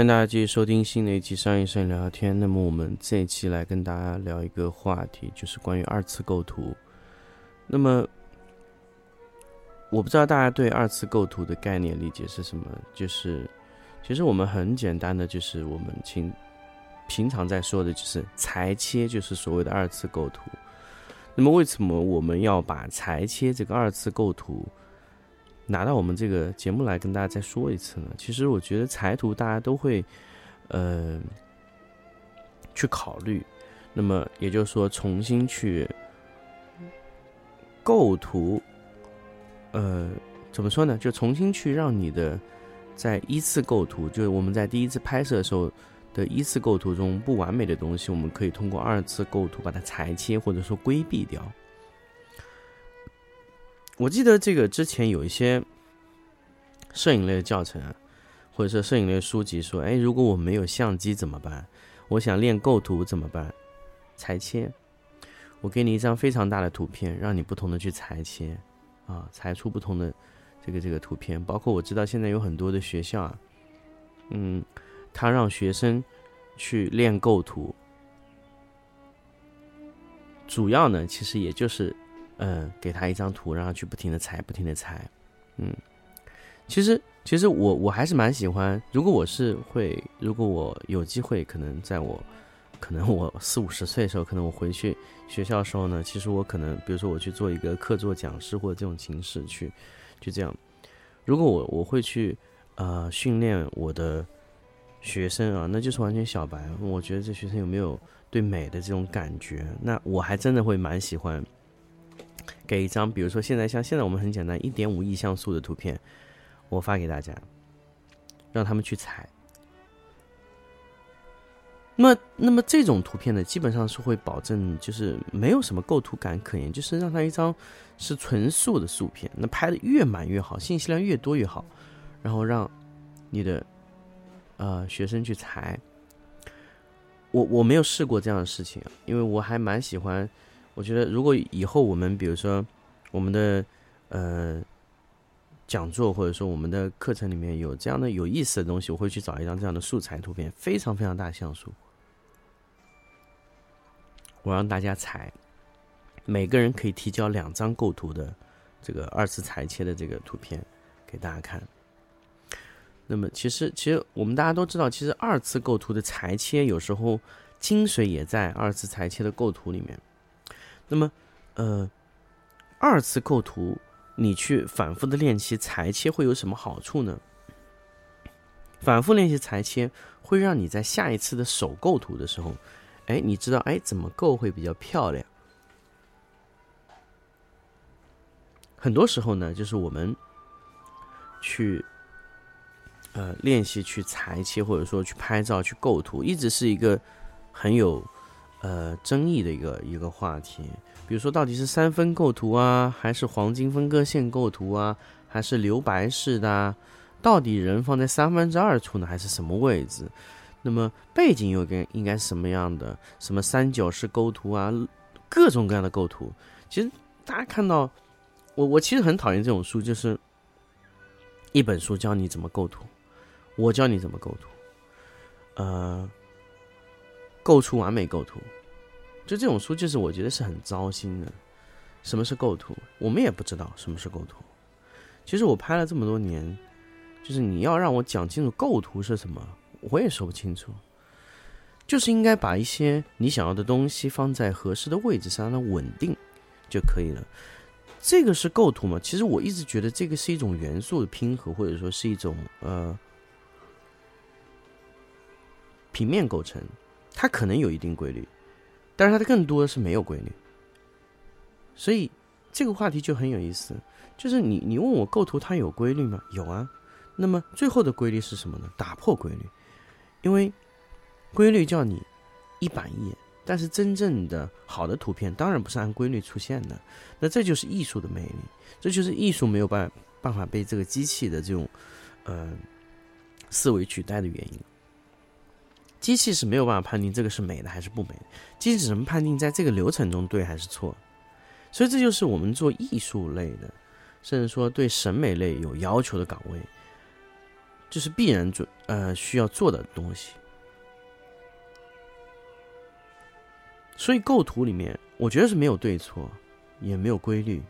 欢迎大家继续收听新的一期商业摄影聊聊天。那么我们这一期来跟大家聊一个话题，就是关于二次构图。那么我不知道大家对二次构图的概念理解是什么？就是其实我们很简单的，就是我们平平常在说的就是裁切，就是所谓的二次构图。那么为什么我们要把裁切这个二次构图？拿到我们这个节目来跟大家再说一次呢？其实我觉得裁图大家都会，呃，去考虑。那么也就是说，重新去构图，呃，怎么说呢？就重新去让你的在一次构图，就是我们在第一次拍摄的时候的一次构图中不完美的东西，我们可以通过二次构图把它裁切或者说规避掉。我记得这个之前有一些摄影类的教程，或者说摄影类书籍说，哎，如果我没有相机怎么办？我想练构图怎么办？裁切，我给你一张非常大的图片，让你不同的去裁切，啊，裁出不同的这个这个图片。包括我知道现在有很多的学校啊，嗯，他让学生去练构图，主要呢，其实也就是。嗯，给他一张图，让他去不停的猜，不停的猜。嗯，其实其实我我还是蛮喜欢。如果我是会，如果我有机会，可能在我可能我四五十岁的时候，可能我回去学校的时候呢，其实我可能比如说我去做一个客座讲师或者这种形式去，就这样。如果我我会去呃训练我的学生啊，那就是完全小白。我觉得这学生有没有对美的这种感觉？那我还真的会蛮喜欢。给一张，比如说现在像现在我们很简单，一点五亿像素的图片，我发给大家，让他们去裁。那么，那么这种图片呢，基本上是会保证就是没有什么构图感可言，就是让它一张是纯素的素片，那拍的越满越好，信息量越多越好，然后让你的呃学生去裁。我我没有试过这样的事情，因为我还蛮喜欢。我觉得，如果以后我们比如说我们的呃讲座，或者说我们的课程里面有这样的有意思的东西，我会去找一张这样的素材图片，非常非常大像素，我让大家裁，每个人可以提交两张构图的这个二次裁切的这个图片给大家看。那么，其实其实我们大家都知道，其实二次构图的裁切有时候精髓也在二次裁切的构图里面。那么，呃，二次构图，你去反复的练习裁切会有什么好处呢？反复练习裁切会让你在下一次的手构图的时候，哎，你知道哎怎么构会比较漂亮。很多时候呢，就是我们去呃练习去裁切，或者说去拍照、去构图，一直是一个很有。呃，争议的一个一个话题，比如说到底是三分构图啊，还是黄金分割线构图啊，还是留白式的啊？到底人放在三分之二处呢，还是什么位置？那么背景又该应该什么样的？什么三角式构图啊，各种各样的构图。其实大家看到，我我其实很讨厌这种书，就是一本书教你怎么构图，我教你怎么构图，呃。构出完美构图，就这种书，就是我觉得是很糟心的。什么是构图？我们也不知道什么是构图。其实我拍了这么多年，就是你要让我讲清楚构图是什么，我也说不清楚。就是应该把一些你想要的东西放在合适的位置上，让它稳定就可以了。这个是构图吗？其实我一直觉得这个是一种元素的拼合，或者说是一种呃平面构成。它可能有一定规律，但是它的更多的是没有规律，所以这个话题就很有意思。就是你你问我构图它有规律吗？有啊。那么最后的规律是什么呢？打破规律，因为规律叫你一板一眼，但是真正的好的图片当然不是按规律出现的，那这就是艺术的魅力，这就是艺术没有办办法被这个机器的这种呃思维取代的原因。机器是没有办法判定这个是美的还是不美的，机器只能判定在这个流程中对还是错。所以这就是我们做艺术类的，甚至说对审美类有要求的岗位，就是必然做呃需要做的东西。所以构图里面，我觉得是没有对错，也没有规律，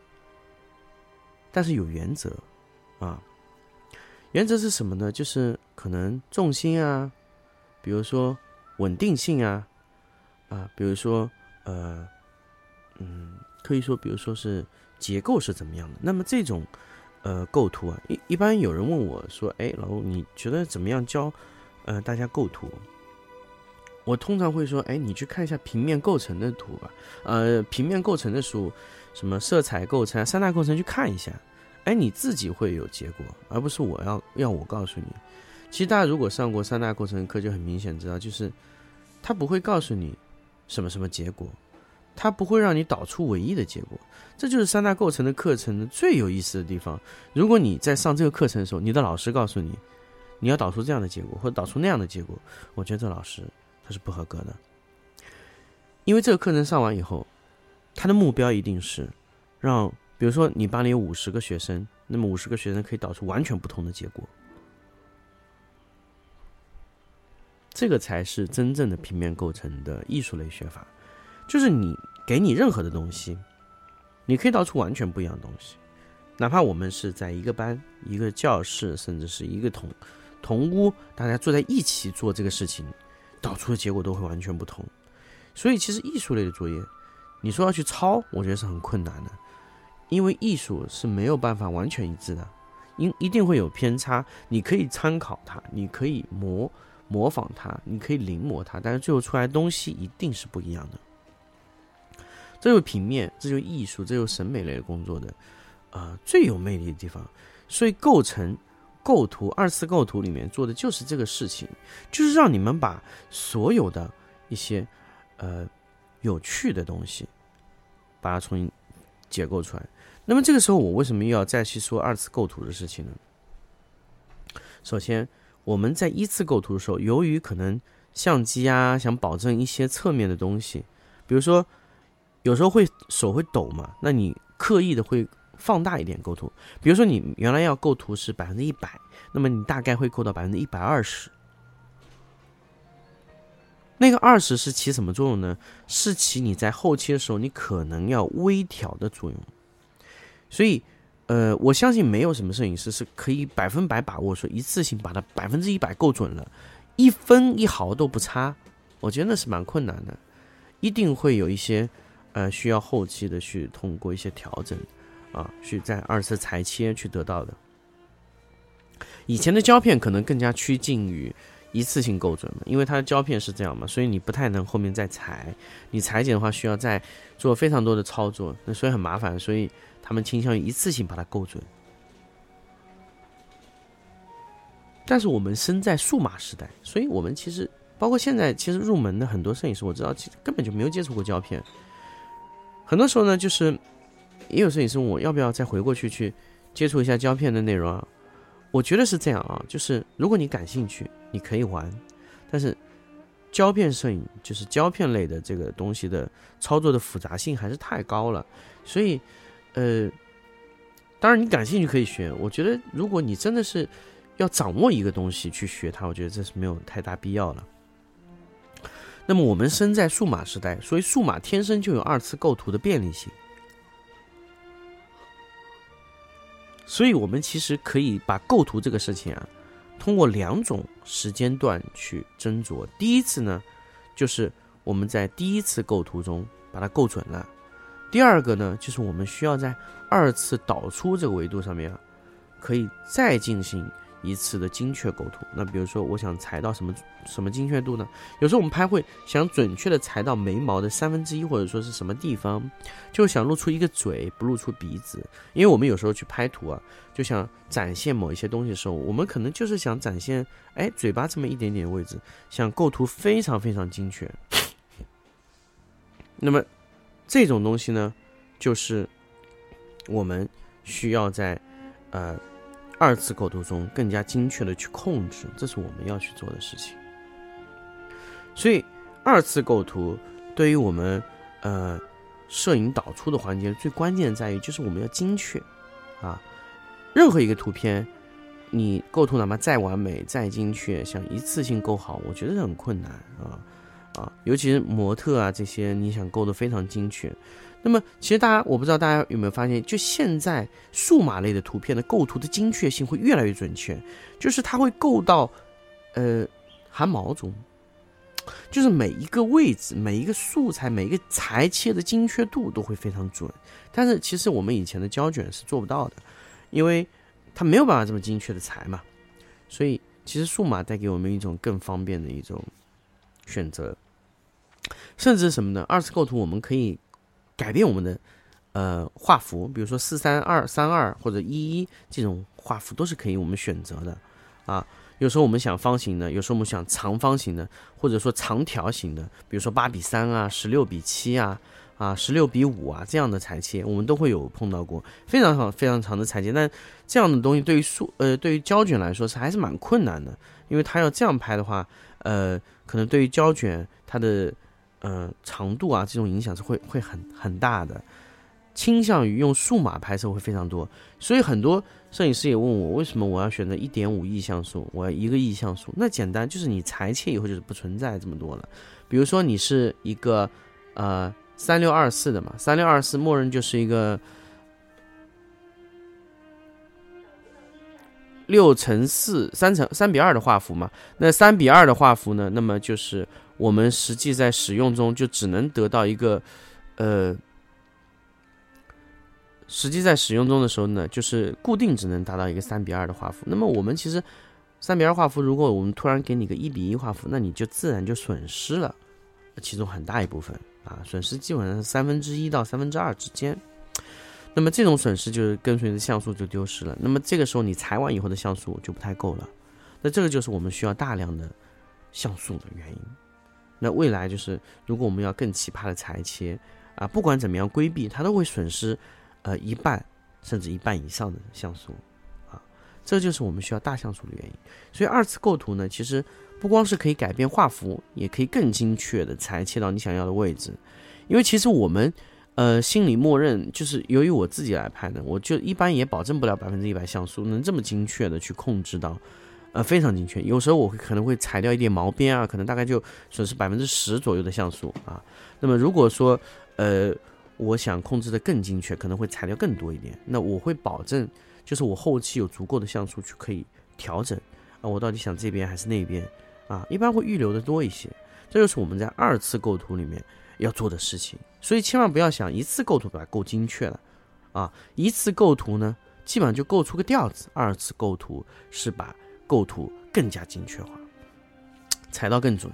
但是有原则啊。原则是什么呢？就是可能重心啊，比如说稳定性啊，啊，比如说呃，嗯，可以说，比如说是结构是怎么样的。那么这种呃构图啊，一一般有人问我说：“哎，老吴，你觉得怎么样教呃大家构图？”我通常会说，哎，你去看一下平面构成的图吧，呃，平面构成的书，什么色彩构成、三大构成，去看一下，哎，你自己会有结果，而不是我要要我告诉你。其实大家如果上过三大构成课，就很明显知道，就是他不会告诉你什么什么结果，他不会让你导出唯一的结果。这就是三大构成的课程的最有意思的地方。如果你在上这个课程的时候，你的老师告诉你，你要导出这样的结果，或者导出那样的结果，我觉得这老师他。是不合格的，因为这个课程上完以后，他的目标一定是让，比如说你班里有五十个学生，那么五十个学生可以导出完全不同的结果，这个才是真正的平面构成的艺术类学法，就是你给你任何的东西，你可以导出完全不一样的东西，哪怕我们是在一个班、一个教室，甚至是一个同同屋，大家坐在一起做这个事情。导出的结果都会完全不同，所以其实艺术类的作业，你说要去抄，我觉得是很困难的，因为艺术是没有办法完全一致的，因一定会有偏差。你可以参考它，你可以模模仿它，你可以临摹它，但是最后出来东西一定是不一样的。这就是平面，这就是艺术，这就是审美类的工作的，呃，最有魅力的地方。所以构成。构图二次构图里面做的就是这个事情，就是让你们把所有的一些呃有趣的东西，把它重新解构出来。那么这个时候，我为什么又要再去说二次构图的事情呢？首先，我们在一次构图的时候，由于可能相机啊想保证一些侧面的东西，比如说有时候会手会抖嘛，那你刻意的会。放大一点构图，比如说你原来要构图是百分之一百，那么你大概会构到百分之一百二十。那个二十是起什么作用呢？是起你在后期的时候你可能要微调的作用。所以，呃，我相信没有什么摄影师是可以百分百把握说一次性把它百分之一百够准了，一分一毫都不差。我觉得那是蛮困难的，一定会有一些呃需要后期的去通过一些调整。啊，去在二次裁切去得到的。以前的胶片可能更加趋近于一次性构准嘛，因为它的胶片是这样嘛，所以你不太能后面再裁。你裁剪的话需要再做非常多的操作，那所以很麻烦，所以他们倾向于一次性把它构准。但是我们身在数码时代，所以我们其实包括现在，其实入门的很多摄影师，我知道其实根本就没有接触过胶片。很多时候呢，就是。也有摄影师问我要不要再回过去去接触一下胶片的内容啊？我觉得是这样啊，就是如果你感兴趣，你可以玩，但是胶片摄影就是胶片类的这个东西的操作的复杂性还是太高了，所以呃，当然你感兴趣可以学。我觉得如果你真的是要掌握一个东西去学它，我觉得这是没有太大必要了。那么我们身在数码时代，所以数码天生就有二次构图的便利性。所以，我们其实可以把构图这个事情啊，通过两种时间段去斟酌。第一次呢，就是我们在第一次构图中把它构准了；第二个呢，就是我们需要在二次导出这个维度上面啊，可以再进行。一次的精确构图，那比如说我想裁到什么什么精确度呢？有时候我们拍会想准确的裁到眉毛的三分之一，或者说是什么地方，就想露出一个嘴，不露出鼻子。因为我们有时候去拍图啊，就想展现某一些东西的时候，我们可能就是想展现，哎，嘴巴这么一点点位置，想构图非常非常精确。那么这种东西呢，就是我们需要在呃二次构图中更加精确的去控制，这是我们要去做的事情。所以二次构图对于我们呃摄影导出的环节最关键在于，就是我们要精确啊，任何一个图片。你构图哪怕再完美、再精确，想一次性构好，我觉得很困难啊啊！尤其是模特啊这些，你想构的非常精确。那么，其实大家我不知道大家有没有发现，就现在数码类的图片的构图的精确性会越来越准确，就是它会构到呃汗毛中，就是每一个位置、每一个素材、每一个裁切的精确度都会非常准。但是其实我们以前的胶卷是做不到的，因为。它没有办法这么精确的裁嘛，所以其实数码带给我们一种更方便的一种选择，甚至什么呢？二次构图我们可以改变我们的呃画幅，比如说四三二三二或者一一这种画幅都是可以我们选择的啊。有时候我们想方形的，有时候我们想长方形的，或者说长条形的，比如说八比三啊，十六比七啊。啊，十六比五啊，这样的裁切我们都会有碰到过，非常长、非常长的裁切。但这样的东西对于数呃，对于胶卷来说是还是蛮困难的，因为它要这样拍的话，呃，可能对于胶卷它的呃长度啊这种影响是会会很很大的。倾向于用数码拍摄会非常多，所以很多摄影师也问我，为什么我要选择一点五亿像素，我要一个亿像素？那简单，就是你裁切以后就是不存在这么多了。比如说你是一个呃。三六二四的嘛，三六二四默认就是一个六乘四三乘三比二的画幅嘛。那三比二的画幅呢，那么就是我们实际在使用中就只能得到一个，呃，实际在使用中的时候呢，就是固定只能达到一个三比二的画幅。那么我们其实三比二画幅，如果我们突然给你个一比一画幅，那你就自然就损失了其中很大一部分。啊，损失基本上是三分之一到三分之二之间，那么这种损失就是跟随着像素就丢失了。那么这个时候你裁完以后的像素就不太够了，那这个就是我们需要大量的像素的原因。那未来就是如果我们要更奇葩的裁切啊，不管怎么样规避，它都会损失呃一半甚至一半以上的像素啊，这就是我们需要大像素的原因。所以二次构图呢，其实。不光是可以改变画幅，也可以更精确的裁切到你想要的位置。因为其实我们，呃，心里默认就是由于我自己来拍的，我就一般也保证不了百分之一百像素能这么精确的去控制到，呃，非常精确。有时候我会可能会裁掉一点毛边啊，可能大概就损失百分之十左右的像素啊。那么如果说，呃，我想控制的更精确，可能会裁掉更多一点。那我会保证，就是我后期有足够的像素去可以调整啊，我到底想这边还是那边。啊，一般会预留的多一些，这就是我们在二次构图里面要做的事情。所以千万不要想一次构图把它够精确了，啊，一次构图呢，基本上就构出个调子；二次构图是把构图更加精确化，踩到更准。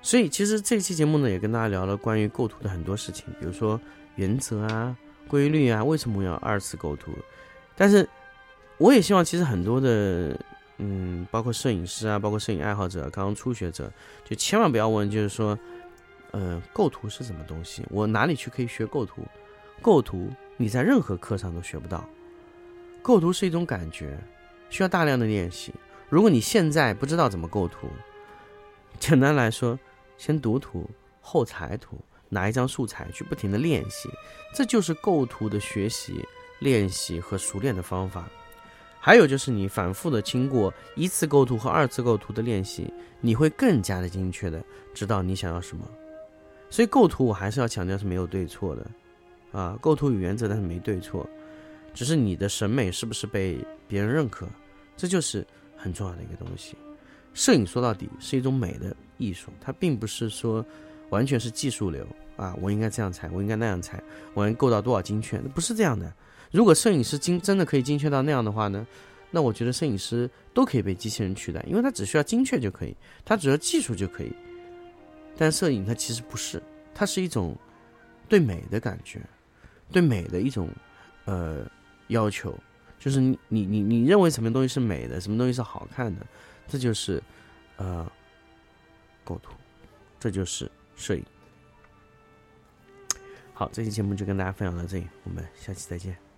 所以其实这期节目呢，也跟大家聊了关于构图的很多事情，比如说原则啊、规律啊，为什么要二次构图？但是我也希望，其实很多的。嗯，包括摄影师啊，包括摄影爱好者、刚刚初学者，就千万不要问，就是说，呃，构图是什么东西？我哪里去可以学构图？构图你在任何课上都学不到。构图是一种感觉，需要大量的练习。如果你现在不知道怎么构图，简单来说，先读图后裁图，拿一张素材去不停的练习，这就是构图的学习、练习和熟练的方法。还有就是你反复的经过一次构图和二次构图的练习，你会更加的精确的知道你想要什么。所以构图我还是要强调是没有对错的，啊，构图有原则，但是没对错，只是你的审美是不是被别人认可，这就是很重要的一个东西。摄影说到底是一种美的艺术，它并不是说完全是技术流啊，我应该这样裁，我应该那样裁，我能够到多少精确，那不是这样的。如果摄影师精真的可以精确到那样的话呢？那我觉得摄影师都可以被机器人取代，因为它只需要精确就可以，它只要技术就可以。但摄影它其实不是，它是一种对美的感觉，对美的一种呃要求，就是你你你你认为什么东西是美的，什么东西是好看的，这就是呃构图，这就是摄影。好，这期节目就跟大家分享到这里，我们下期再见。